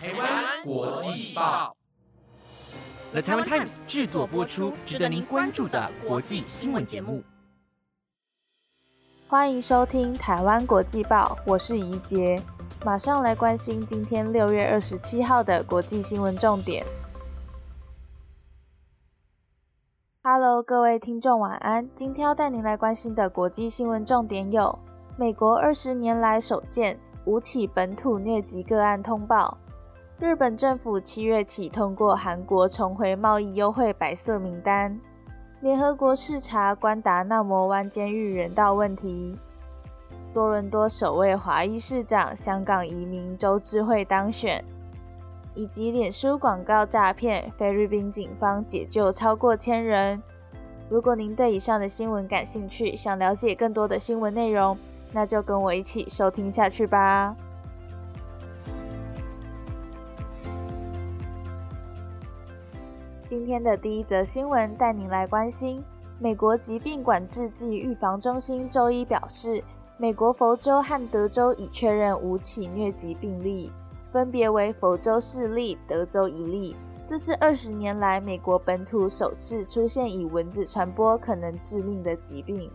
台湾国际报，The Taiwan Times 制作播出，值得您关注的国际新闻节目。欢迎收听台湾国际报，我是怡杰，马上来关心今天六月二十七号的国际新闻重点。Hello，各位听众，晚安。今天要带您来关心的国际新闻重点有：美国二十年来首见五起本土疟疾个案通报；日本政府七月起通过韩国重回贸易优惠白色名单；联合国视察关达纳摩湾监狱人道问题；多伦多首位华裔市长、香港移民周智慧当选。以及脸书广告诈骗，菲律宾警方解救超过千人。如果您对以上的新闻感兴趣，想了解更多的新闻内容，那就跟我一起收听下去吧。今天的第一则新闻带您来关心：美国疾病管制暨预防中心周一表示，美国佛州和德州已确认五起疟疾病例。分别为佛州四例、德州一例。这是二十年来美国本土首次出现以蚊子传播可能致命的疾病。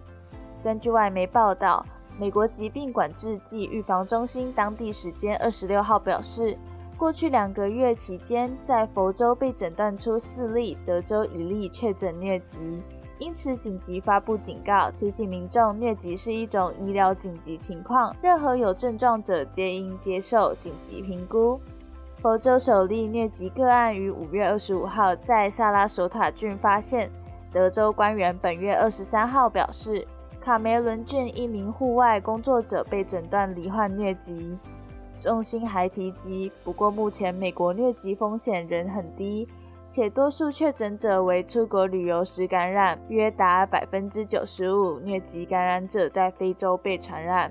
根据外媒报道，美国疾病管制暨预防中心当地时间二十六号表示，过去两个月期间，在佛州被诊断出四例、德州一例确诊疟疾。因此，紧急发布警告，提醒民众，疟疾是一种医疗紧急情况，任何有症状者皆应接受紧急评估。佛州首例疟疾个案于五月二十五号在萨拉索塔郡发现。德州官员本月二十三号表示，卡梅伦郡一名户外工作者被诊断罹患疟疾。中心还提及，不过目前美国疟疾风险仍很低。且多数确诊者为出国旅游时感染，约达百分之九十五疟疾感染者在非洲被传染。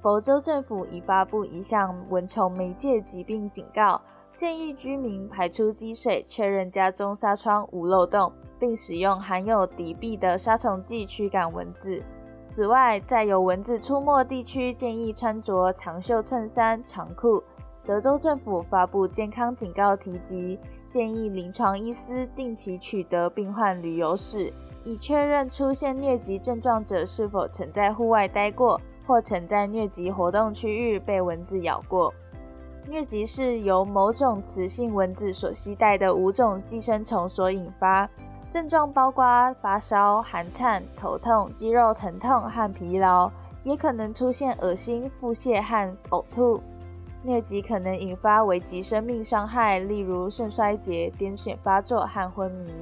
佛州政府已发布一项蚊虫媒介疾病警告，建议居民排出积水，确认家中纱窗无漏洞，并使用含有敌避的杀虫剂驱赶蚊子。此外，在有蚊子出没地区，建议穿着长袖衬衫、长裤。德州政府发布健康警告，提及。建议临床医师定期取得病患旅游史，以确认出现疟疾症状者是否曾在户外待过，或曾在疟疾活动区域被蚊子咬过。疟疾是由某种雌性蚊子所携带的五种寄生虫所引发，症状包括发烧、寒颤、头痛、肌肉疼痛和疲劳，也可能出现恶心、腹泻和呕吐。疟疾可能引发危及生命伤害，例如肾衰竭、癫痫发作和昏迷。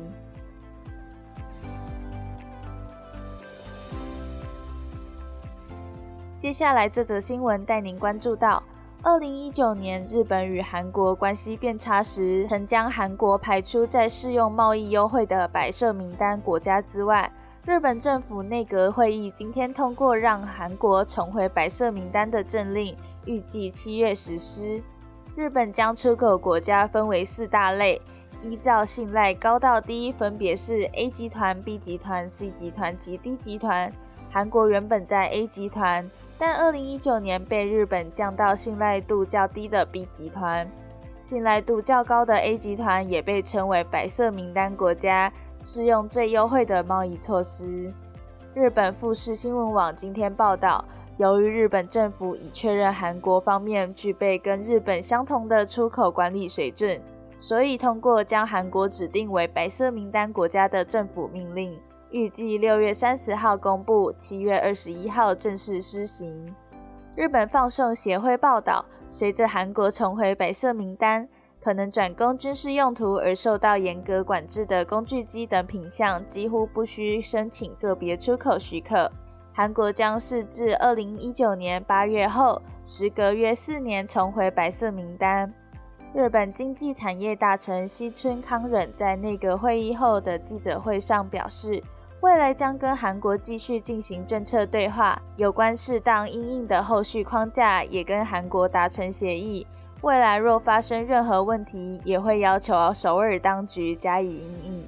接下来这则新闻带您关注到：二零一九年日本与韩国关系变差时，曾将韩国排除在适用贸易优惠的白色名单国家之外。日本政府内阁会议今天通过让韩国重回白色名单的政令。预计七月实施。日本将出口国家分为四大类，依照信赖高到低，分别是 A 集团、B 集团、C 集团及 D 集团。韩国原本在 A 集团，但2019年被日本降到信赖度较低的 B 集团。信赖度较高的 A 集团也被称为白色名单国家，适用最优惠的贸易措施。日本富士新闻网今天报道。由于日本政府已确认韩国方面具备跟日本相同的出口管理水准，所以通过将韩国指定为白色名单国家的政府命令，预计六月三十号公布，七月二十一号正式施行。日本放送协会报道，随着韩国重回白色名单，可能转供军事用途而受到严格管制的工具机等品项，几乎不需申请个别出口许可。韩国将是自二零一九年八月后，时隔约四年重回白色名单。日本经济产业大臣西村康稔在内阁会议后的记者会上表示，未来将跟韩国继续进行政策对话，有关适当应应的后续框架也跟韩国达成协议。未来若发生任何问题，也会要求首尔当局加以应应。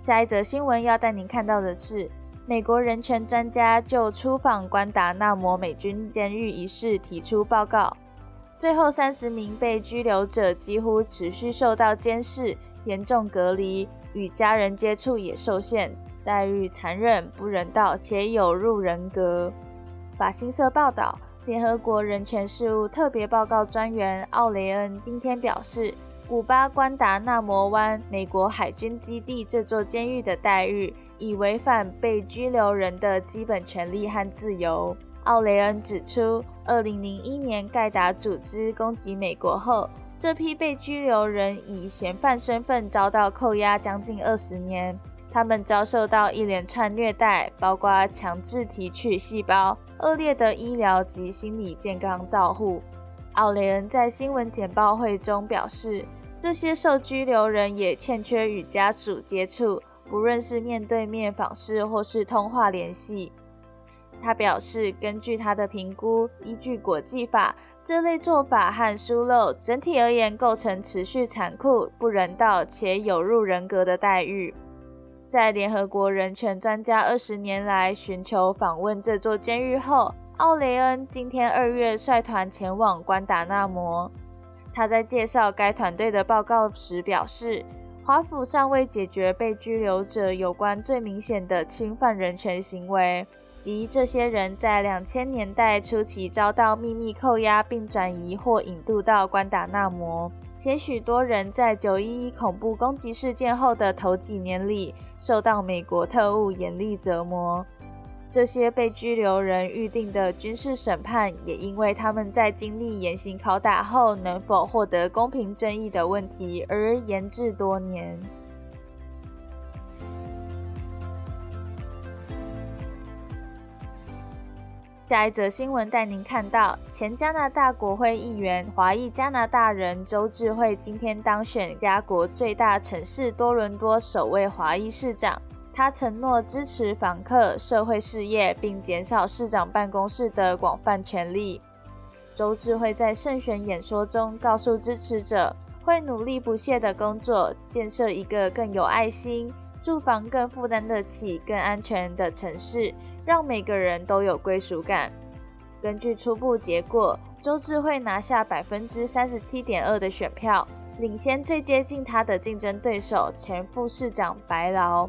下一则新闻要带您看到的是，美国人权专家就出访关达纳摩美军监狱一事提出报告。最后三十名被拘留者几乎持续受到监视、严重隔离，与家人接触也受限，待遇残忍、不人道且有辱人格。法新社报道，联合国人权事务特别报告专员奥雷恩今天表示。古巴关达纳摩湾美国海军基地这座监狱的待遇，已违反被拘留人的基本权利和自由。奥雷恩指出，2001年盖达组织攻击美国后，这批被拘留人以嫌犯身份遭到扣押将近二十年。他们遭受到一连串虐待，包括强制提取细胞、恶劣的医疗及心理健康照护。奥雷恩在新闻简报会中表示。这些受拘留人也欠缺与家属接触，不论是面对面访视或是通话联系。他表示，根据他的评估，依据国际法，这类做法和疏漏整体而言构成持续残酷、不人道且有辱人格的待遇。在联合国人权专家二十年来寻求访问这座监狱后，奥雷恩今天二月率团前往关达纳摩。他在介绍该团队的报告时表示，华府尚未解决被拘留者有关最明显的侵犯人权行为，即这些人在两千年代初期遭到秘密扣押并转移或引渡到关达纳摩，且许多人在九一一恐怖攻击事件后的头几年里受到美国特务严厉折磨。这些被拘留人预定的军事审判，也因为他们在经历严刑拷打后能否获得公平正义的问题而延滞多年。下一则新闻带您看到，前加拿大国会议员、华裔加拿大人周智慧今天当选加国最大城市多伦多首位华裔市长。他承诺支持访客、社会事业，并减少市长办公室的广泛权力。周智慧在胜选演说中告诉支持者，会努力不懈地工作，建设一个更有爱心、住房更负担得起、更安全的城市，让每个人都有归属感。根据初步结果，周智慧拿下百分之三十七点二的选票，领先最接近他的竞争对手前副市长白劳。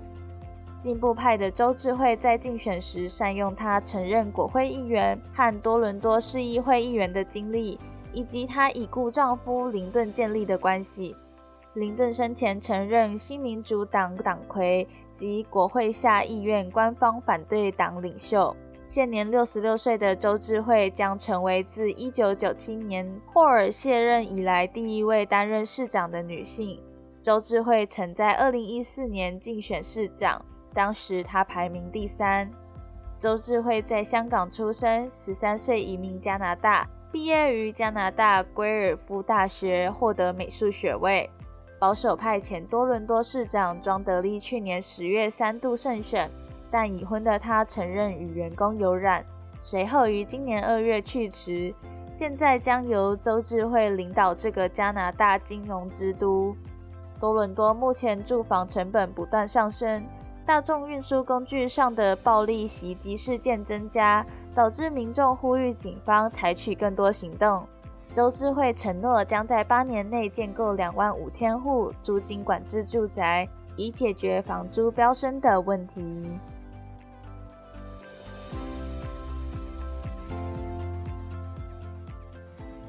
进步派的周智慧在竞选时善用他曾任国会议员和多伦多市议会议员的经历，以及他已故丈夫林顿建立的关系。林顿生前曾任新民主党党魁及国会下议院官方反对党领袖。现年六十六岁的周智慧将成为自一九九七年霍尔卸任以来第一位担任市长的女性。周智慧曾在二零一四年竞选市长。当时她排名第三。周智慧在香港出生，十三岁移民加拿大，毕业于加拿大圭尔夫大学，获得美术学位。保守派前多伦多市长庄德利去年十月三度胜选，但已婚的他承认与员工有染，随后于今年二月去职。现在将由周智慧领导这个加拿大金融之都。多伦多目前住房成本不断上升。大众运输工具上的暴力袭击事件增加，导致民众呼吁警方采取更多行动。周智慧承诺将在八年内建构两万五千户租金管制住宅，以解决房租飙升的问题。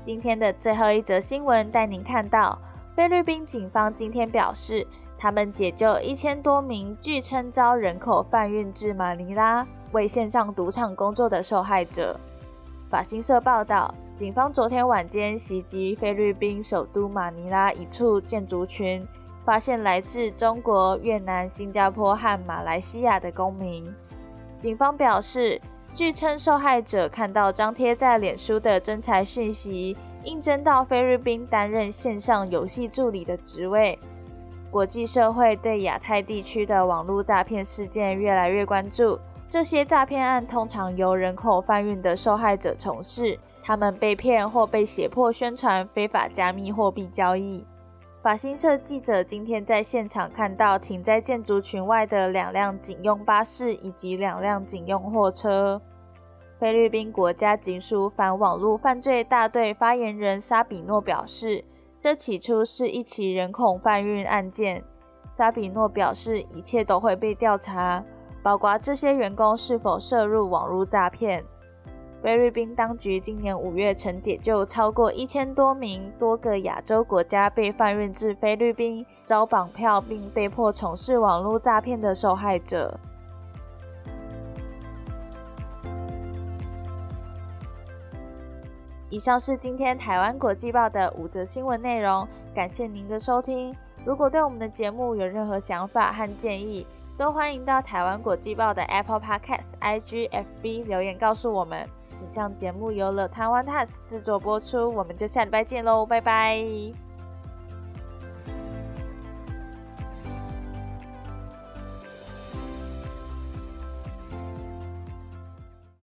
今天的最后一则新闻带您看到，菲律宾警方今天表示。他们解救一千多名据称遭人口贩运至马尼拉为线上赌场工作的受害者。法新社报道，警方昨天晚间袭击菲律宾首都马尼拉一处建筑群，发现来自中国、越南、新加坡和马来西亚的公民。警方表示，据称受害者看到张贴在脸书的征才信息，应征到菲律宾担任线上游戏助理的职位。国际社会对亚太地区的网络诈骗事件越来越关注。这些诈骗案通常由人口贩运的受害者从事，他们被骗或被胁迫宣传非法加密货币交易。法新社记者今天在现场看到停在建筑群外的两辆警用巴士以及两辆警用货车。菲律宾国家警署反网络犯罪大队发言人沙比诺表示，这起初是一起人口贩运案件。沙比诺表示，一切都会被调查，包括这些员工是否涉入网络诈骗。菲律宾当局今年五月曾解救超过一千多名多个亚洲国家被贩运至菲律宾、遭绑票并被迫从事网络诈骗的受害者。以上是今天台湾国际报的五则新闻内容，感谢您的收听。如果对我们的节目有任何想法和建议，都欢迎到台湾国际报的 Apple Podcast、IG、FB 留言告诉我们。以上节目由了台湾 TAS 制作播出，我们就下礼拜见喽，拜拜。